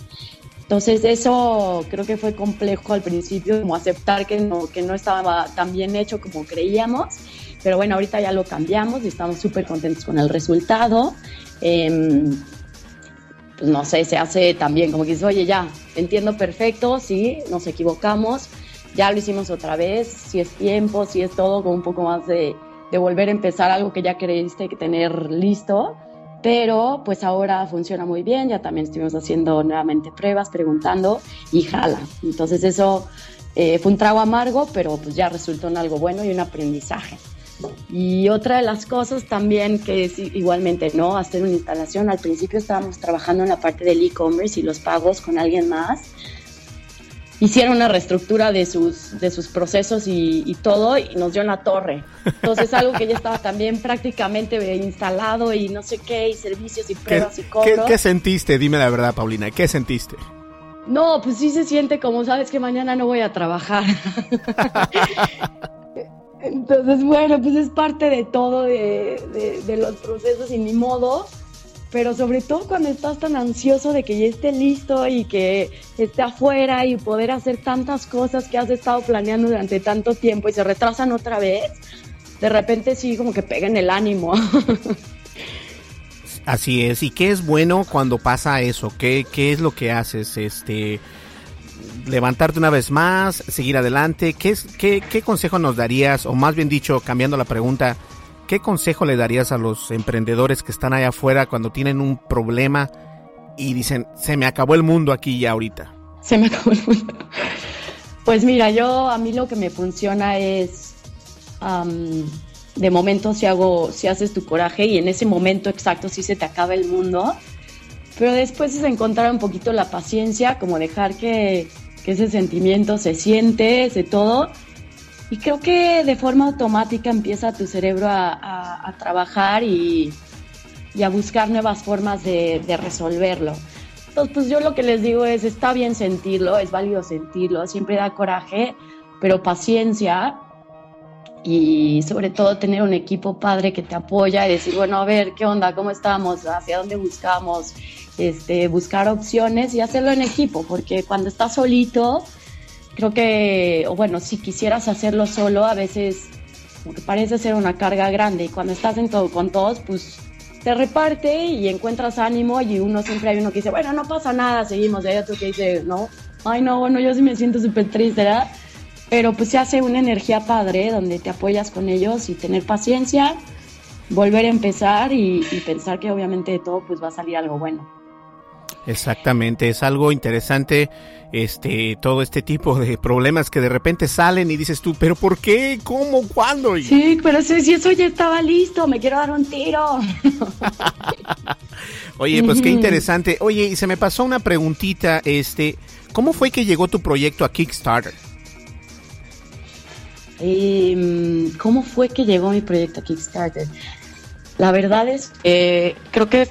Entonces eso creo que fue complejo al principio, como aceptar que no, que no estaba tan bien hecho como creíamos, pero bueno, ahorita ya lo cambiamos y estamos súper contentos con el resultado. Em, pues no sé, se hace también como que dices, oye, ya, entiendo perfecto, sí, nos equivocamos, ya lo hicimos otra vez, si es tiempo, si es todo, con un poco más de, de volver a empezar algo que ya creíste que tener listo, pero pues ahora funciona muy bien, ya también estuvimos haciendo nuevamente pruebas, preguntando y jala. Entonces eso eh, fue un trago amargo, pero pues ya resultó en algo bueno y un aprendizaje. Y otra de las cosas también que es igualmente, ¿no? Hacer una instalación. Al principio estábamos trabajando en la parte del e-commerce y los pagos con alguien más. Hicieron una reestructura de sus, de sus procesos y, y todo y nos dio en la torre. Entonces algo que ya estaba también prácticamente instalado y no sé qué, y servicios y ¿Qué, pruebas y qué- cobros. qué sentiste? Dime la verdad, Paulina. ¿Qué sentiste? No, pues sí se siente como sabes que mañana no voy a trabajar. [LAUGHS] Entonces, bueno, pues es parte de todo, de, de- de los procesos y ni modo. Pero sobre todo cuando estás tan ansioso de que ya esté listo y que esté afuera y poder hacer tantas cosas que has estado planeando durante tanto tiempo y se retrasan otra vez, de repente sí como que pega en el ánimo. [LAUGHS] Así es. ¿Y qué es bueno cuando pasa eso? ¿Qué, qué es lo que haces? Este, levantarte una vez más, seguir adelante. ¿Qué, es, qué, ¿Qué consejo nos darías? O más bien dicho, cambiando la pregunta, ¿qué consejo le darías a los emprendedores que están allá afuera cuando tienen un problema y dicen, se me acabó el mundo aquí ya ahorita? Se me acabó el mundo. Pues mira, yo a mí lo que me funciona es am, de momento si hago, si haces tu coraje y en ese momento exacto sí se te acaba el mundo, pero después es encontrar un poquito la paciencia, como dejar que, que ese sentimiento se siente, ese todo. Y creo que de forma automática empieza tu cerebro a, a- a trabajar y, y a buscar nuevas formas de, de resolverlo. Entonces, pues yo lo que les digo es, está bien sentirlo, es válido sentirlo, siempre da coraje, pero paciencia y sobre todo tener un equipo padre que te apoya y decir, bueno, a ver, ¿qué onda? ¿Cómo estamos? ¿Hacia dónde buscamos? Este, buscar opciones y hacerlo en equipo, porque cuando estás solito, creo que, o bueno, si quisieras hacerlo solo, a veces parece ser una carga grande y cuando estás en todo con todos, pues te reparte y encuentras ánimo y uno siempre hay uno que dice, bueno, no pasa nada, seguimos, y hay otro que dice, no, ay no, bueno, yo sí me siento súper triste, ¿verdad? Pero pues se hace una energía padre donde te apoyas con ellos y tener paciencia, volver a empezar y, y pensar que obviamente de todo pues va a salir algo bueno. Exactamente, es algo interesante este todo este tipo de problemas que de repente salen y dices tú, pero ¿por qué? ¿Cómo? ¿Cuándo? Sí, pero si, si eso ya estaba listo, me quiero dar un tiro. [LAUGHS] Oye, pues qué interesante. Oye, y se me pasó una preguntita, este, ¿cómo fue que llegó tu proyecto a Kickstarter? Eh, ¿Cómo fue que llegó mi proyecto a Kickstarter? La verdad es que creo que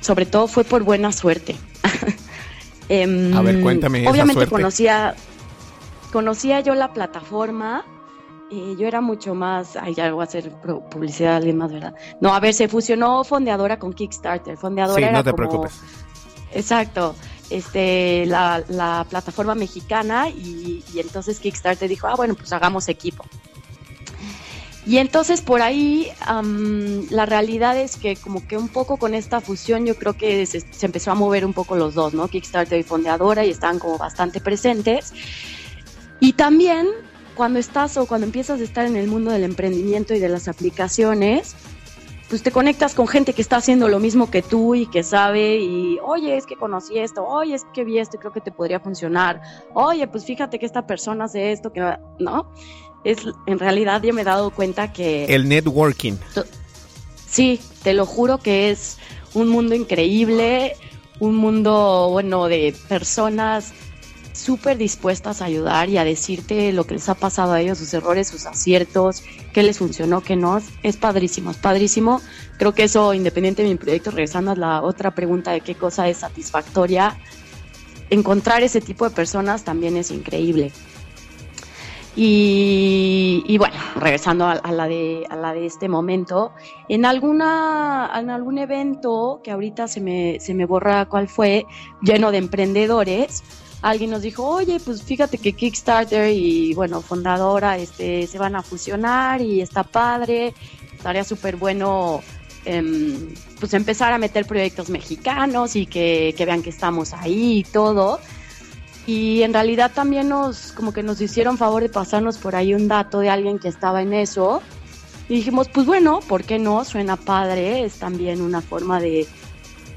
sobre todo fue por buena suerte. [LAUGHS] Em, A ver, cuéntame esa Obviamente suerte. conocía, conocía yo la plataforma. eh, yo era mucho más, ay, ya voy a hacer publicidad de alguien más, ¿verdad? No, a ver, se fusionó Fondeadora con Kickstarter. Fondeadora Sí, era no te como- preocupes. exacto. Este, la, la plataforma mexicana y, y entonces Kickstarter dijo, ah, bueno, pues hagamos equipo. Y entonces por ahí la realidad es que como que un poco con esta fusión yo creo que se, empezó a mover un poco los dos, ¿no? Kickstarter y Fondeadora y estaban como bastante presentes. Y también cuando estás o cuando empiezas a estar en el mundo del emprendimiento y de las aplicaciones, pues te conectas con gente que está haciendo lo mismo que tú y que sabe y, oye, es que conocí esto, oye, es que vi esto y creo que te podría funcionar, oye, pues fíjate que esta persona hace esto, que no es en realidad yo me he dado cuenta que... El networking. Sí, te lo juro que es un mundo increíble, un mundo, bueno, de personas súper dispuestas a ayudar y a decirte lo que les ha pasado a ellos, sus errores, sus aciertos, qué les funcionó, qué no. Es padrísimo, es padrísimo. Creo que eso, independiente de mi proyecto, regresando a la otra pregunta de qué cosa es satisfactoria, encontrar ese tipo de personas también es increíble. Y, bueno, regresando a, la de, a la de este momento, en, alguna, en algún evento que ahorita se me, se me borra cuál fue, lleno de emprendedores, alguien nos dijo, oye, pues fíjate que Kickstarter y bueno, fundadora este, se van a fusionar y está padre, estaría súper bueno em, pues empezar a meter proyectos mexicanos y que, que vean que estamos ahí y todo y en realidad también nos como que nos hicieron favor de pasarnos por ahí un dato de alguien que estaba en eso. Y dijimos pues bueno por qué no suena padre es también una forma de,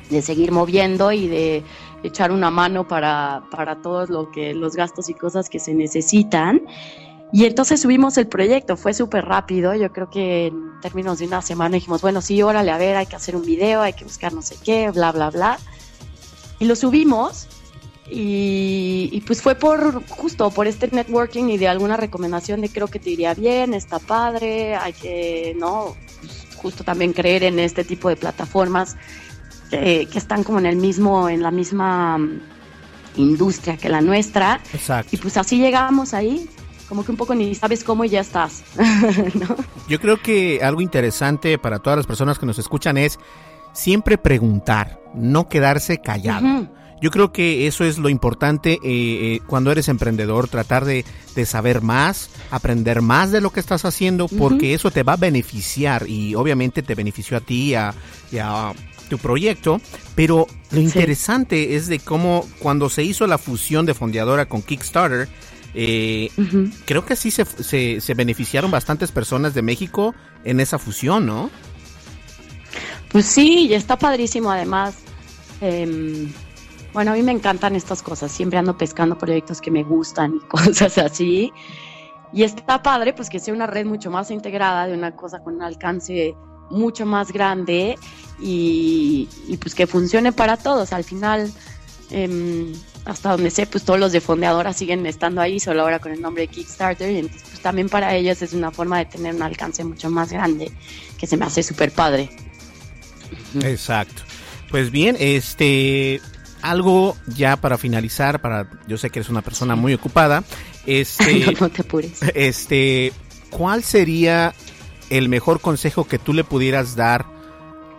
de seguir moviendo y de echar una mano para, para todos lo que los gastos y cosas que se necesitan y entonces subimos el proyecto fue súper rápido yo creo que en términos de una semana dijimos bueno sí órale a ver hay que hacer un video hay que buscar no sé qué bla bla bla y lo subimos y, pues fue por justo por este networking y de alguna recomendación de creo que te iría bien, está padre, hay que, ¿no? Pues, justo también creer en este tipo de plataformas que están como en el mismo, en la misma mm, industria que la nuestra. Exacto. Y pues así llegamos ahí, como que un poco ni sabes cómo y ya estás. [LAUGHS] Yo creo que algo interesante para todas las personas que nos escuchan es siempre preguntar, no quedarse callado. Yo creo que eso es lo importante eh, eh, cuando eres emprendedor, tratar de, saber más, aprender más de lo que estás haciendo, porque eso te va a beneficiar y obviamente te benefició a ti y a, tu proyecto, pero lo interesante es de cómo cuando se hizo la fusión de Fondeadora con Kickstarter, eh, creo que sí se, se, beneficiaron bastantes personas de México en esa fusión, ¿no? Pues sí, y está padrísimo además. Eh, bueno, a mí me encantan estas cosas, siempre ando pescando proyectos que me gustan y [LAUGHS] cosas así. Y está padre, pues que sea una red mucho más integrada, de una cosa con un alcance mucho más grande y, pues que funcione para todos. Al final, em, hasta donde sé, pues todos los de fondeadora siguen estando ahí, solo ahora con el nombre de Kickstarter. Y entonces, pues también para ellos es una forma de tener un alcance mucho más grande, que se me hace súper padre. Exacto. Pues bien, este, algo ya para finalizar, para yo sé que eres una persona muy ocupada, este, [LAUGHS] no, te apures. Este, ¿cuál sería el mejor consejo que tú le pudieras dar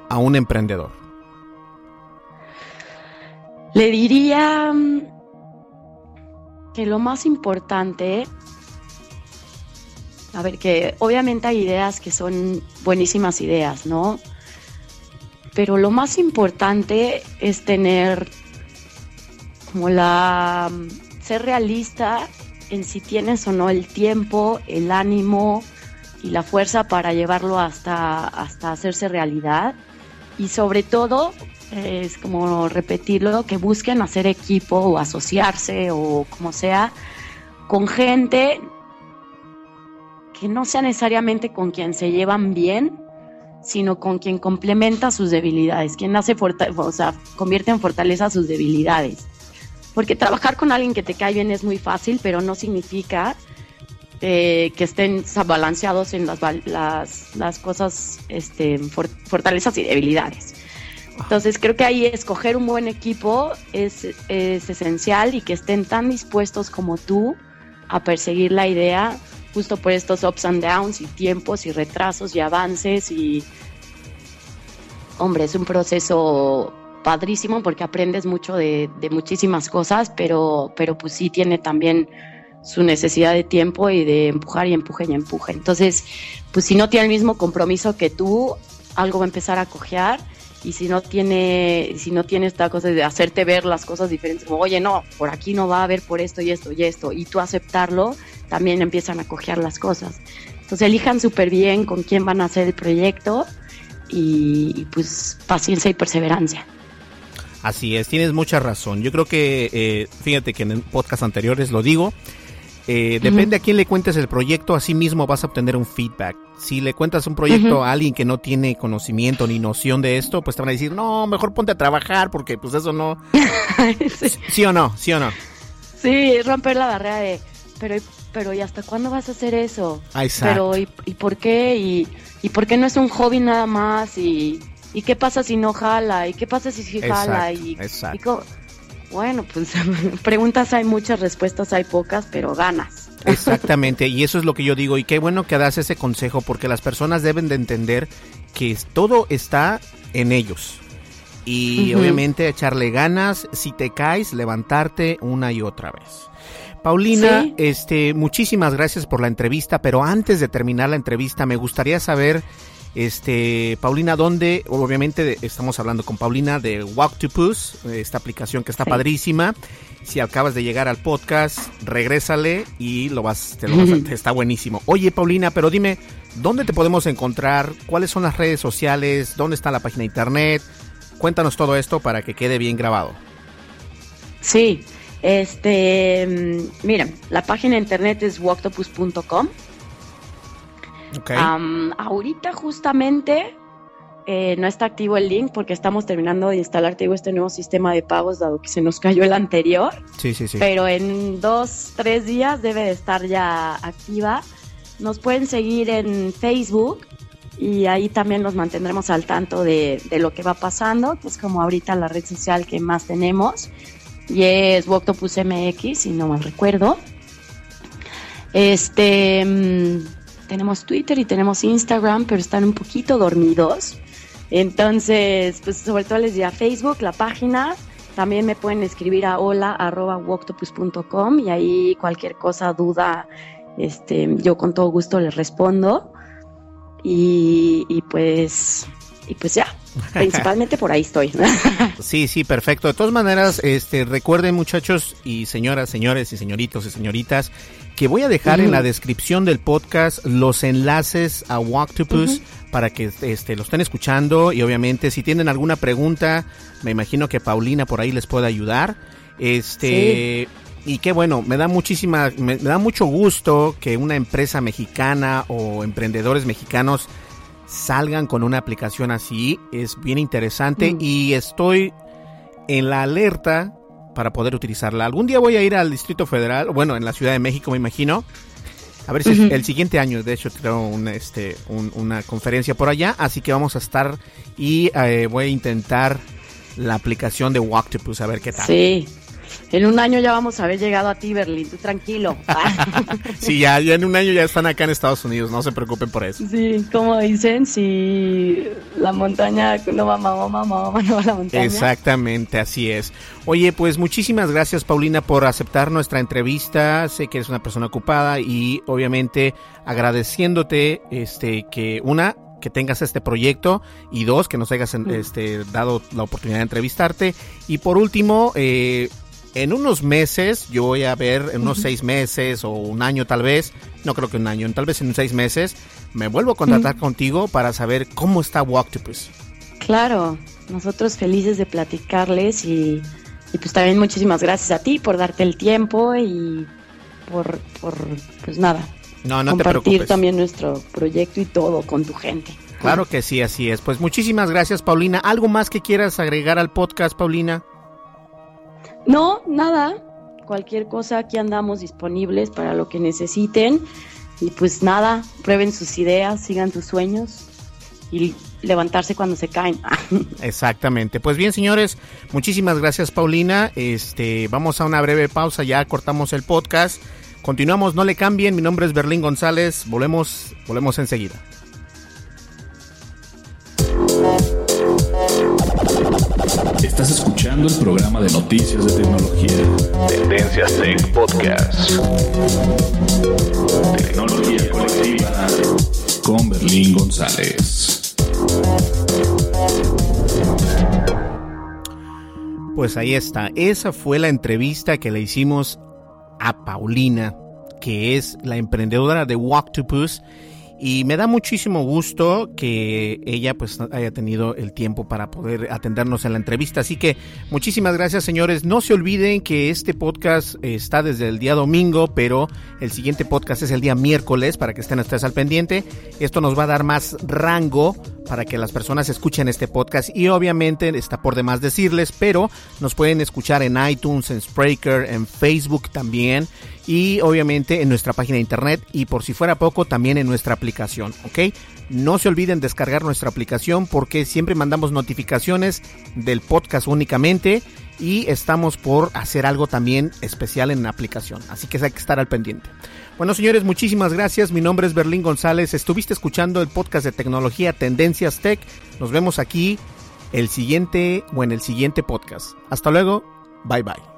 a un emprendedor? Le diría mm, que lo más importante, a ver, que obviamente hay ideas que son buenísimas ideas, ¿no? Pero lo más importante es tener como la ser realista en si tienes o no el tiempo, el ánimo y la fuerza para llevarlo hasta, hasta hacerse realidad. Y sobre todo, es como repetirlo, que busquen hacer equipo o asociarse o como sea con gente que no sea necesariamente con quien se llevan bien, sino con quien complementa sus debilidades, quien hace o sea, convierte en fortaleza sus debilidades porque trabajar con alguien que te cae bien es muy fácil, pero no significa eh, que estén balanceados en las, cosas, este, fortalezas y debilidades. Entonces creo que ahí escoger un buen equipo es, es esencial y que estén tan dispuestos como tú a perseguir la idea justo por estos ups and downs y tiempos y retrasos y avances y hombre, es un proceso padrísimo porque aprendes mucho de, muchísimas cosas, pero, pero pues sí tiene también su necesidad de tiempo y de empujar y empuje y empuje. Entonces, pues si no tiene el mismo compromiso que tú, algo va a empezar a cojear y si no tiene, si no tiene esta cosa de hacerte ver las cosas diferentes, como, oye, no, por aquí no va a haber por esto y esto y esto, y tú aceptarlo, también empiezan a cojear las cosas. Entonces elijan súper bien con quién van a hacer el proyecto y, pues paciencia y perseverancia. Así es, tienes mucha razón. Yo creo que, eh, fíjate que en podcast anteriores lo digo, eh, depende a quién le cuentes el proyecto, así mismo vas a obtener un feedback. Si le cuentas un proyecto a alguien que no tiene conocimiento ni noción de esto, pues te van a decir, no, mejor ponte a trabajar porque pues eso no... [LAUGHS] sí. o no? ¿Sí o no? Sí, romper la barrera de, pero, pero ¿y hasta cuándo vas a hacer eso? Ah, exacto. Pero ¿y, por qué? ¿Y, ¿Y por qué no es un hobby nada más? ¿Y, y qué pasa si no jala? ¿Y qué pasa si sí jala? y, exacto. Bueno, pues [LAUGHS] preguntas hay muchas, respuestas hay pocas, pero ganas. Exactamente, y eso es lo que yo digo, y qué bueno que das ese consejo, porque las personas deben de entender que todo está en ellos. Y obviamente echarle ganas, si te caes, levantarte una y otra vez. Paulina, este, muchísimas gracias por la entrevista, pero antes de terminar la entrevista me gustaría saber este, Paulina, ¿dónde? Obviamente estamos hablando con Paulina de Walk2Puss, esta aplicación que está padrísima. Si acabas de llegar al podcast, regrésale y lo vas, te lo vas a, está buenísimo. Oye, Paulina, pero dime, ¿dónde te podemos encontrar? ¿Cuáles son las redes sociales? ¿Dónde está la página de internet? Cuéntanos todo esto para que quede bien grabado. Sí, este, mm, mira, la página de internet es walktopus.com ahorita justamente eh, no está activo el link porque estamos terminando de instalar este nuevo sistema de pagos dado que se nos cayó el anterior. Sí, sí, sí. Pero en dos, tres días debe de estar ya activa. Nos pueden seguir en Facebook y ahí también nos mantendremos al tanto de, de lo que va pasando, que es como ahorita la red social que más tenemos. Y es Woctopus MX, si no mal recuerdo. Este mm, tenemos Twitter y tenemos Instagram, pero están un poquito dormidos. Entonces, pues sobre todo les diría Facebook, la página. También me pueden escribir a hola.woctopus.com y ahí cualquier cosa, duda, este, yo con todo gusto les respondo. Y, y pues, y pues ya, principalmente por ahí estoy. [LAUGHS] sí, sí, perfecto. De todas maneras, este, recuerden muchachos y señoras, señores y señoritos y señoritas que voy a dejar en la descripción del podcast los enlaces a Walktopus para que este, lo estén escuchando y obviamente si tienen alguna pregunta, me imagino que Paulina por ahí les puede ayudar. Este y qué bueno, me da muchísima, me, da mucho gusto que una empresa mexicana o emprendedores mexicanos salgan con una aplicación así, es bien interesante mm. y estoy en la alerta para poder utilizarla. Algún día voy a ir al Distrito Federal, bueno, en la Ciudad de México me imagino. A ver si el siguiente año, de hecho, tengo una, este, una conferencia por allá, así que vamos a estar y eh, voy a intentar la aplicación de Walktopus, a ver qué tal. Sí, en un año ya vamos a haber llegado a ti, Berlín, tú tranquilo. [LAUGHS] sí, ya, en un año ya están acá en Estados Unidos, no se preocupen por eso. Sí, como dicen, si la montaña no va mamá, mamá, no va la montaña. Exactamente, así es. Oye, pues muchísimas gracias, Paulina, por aceptar nuestra entrevista. Sé que eres una persona ocupada y obviamente agradeciéndote este que una que tengas este proyecto y dos que nos hayas este, dado la oportunidad de entrevistarte y por último eh, en unos meses, yo voy a ver, en unos seis meses o un año tal vez, no creo que un año, tal vez en seis meses, me vuelvo a contratar contigo para saber cómo está Walktopus. Claro, nosotros felices de platicarles y, pues también muchísimas gracias a ti por darte el tiempo y por, por pues nada, no, no compartir también nuestro proyecto y todo con tu gente. Claro que sí, así es. Pues muchísimas gracias, Paulina. ¿Algo más que quieras agregar al podcast, Paulina? No, nada. Cualquier cosa, aquí andamos disponibles para lo que necesiten. Y pues nada, prueben sus ideas, sigan sus sueños y levantarse cuando se caen. [LAUGHS] Exactamente. Pues bien, señores, muchísimas gracias, Paulina. Este, vamos a una breve pausa, ya cortamos el podcast. Continuamos, no le cambien. Mi nombre es Berlín González. Volvemos, volvemos enseguida. escuchando el programa de noticias de tecnología. Tendencias Tech Podcast. Tecnología colectiva con Berlín González. Pues ahí está. Esa fue la entrevista que le hicimos a Paulina, que es la emprendedora de Walk2Puss y me da muchísimo gusto que ella pues haya tenido el tiempo para poder atendernos en la entrevista. Así que muchísimas gracias señores. No se olviden que este podcast está desde el día domingo, pero el siguiente podcast es el día miércoles para que estén ustedes al pendiente. Esto nos va a dar más rango para que las personas escuchen este podcast y obviamente está por demás decirles, pero nos pueden escuchar en iTunes, en Spreaker, en Facebook también y obviamente en nuestra página de internet y por si fuera poco también en nuestra aplicación, ¿ok? No se olviden descargar nuestra aplicación porque siempre mandamos notificaciones del podcast únicamente y estamos por hacer algo también especial en la aplicación, así que hay que estar al pendiente. Bueno, señores, muchísimas gracias. Mi nombre es Berlín González. Estuviste escuchando el podcast de tecnología Tendencias Tech. Nos vemos aquí el siguiente o en el siguiente podcast. Hasta luego. Bye bye.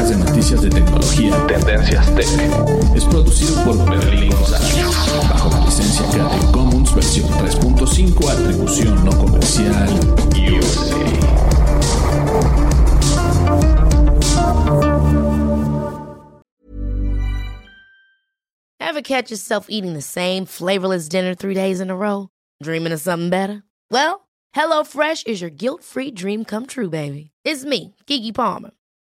Podcast de noticias de tecnología Tendencias Tech es producido por Berlín González bajo la licencia Creative Commons versión 3.5 atribución no comercial USA. Ever catch yourself eating the same flavorless dinner three days in a row? Dreaming of something better? Well, HelloFresh is your guilt-free dream come true, baby. It's me, Kiki Palmer.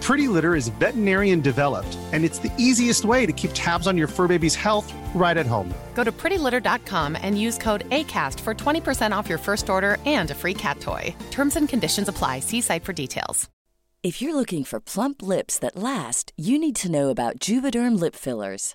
Pretty Litter is veterinarian developed, and it's the easiest way to keep tabs on your fur baby's health right at home. Go to prettylitter.com and use code ACAST for 20% off your first order and a free cat toy. Terms and conditions apply. See site for details. If you're looking for plump lips that last, you need to know about Juvederm lip fillers.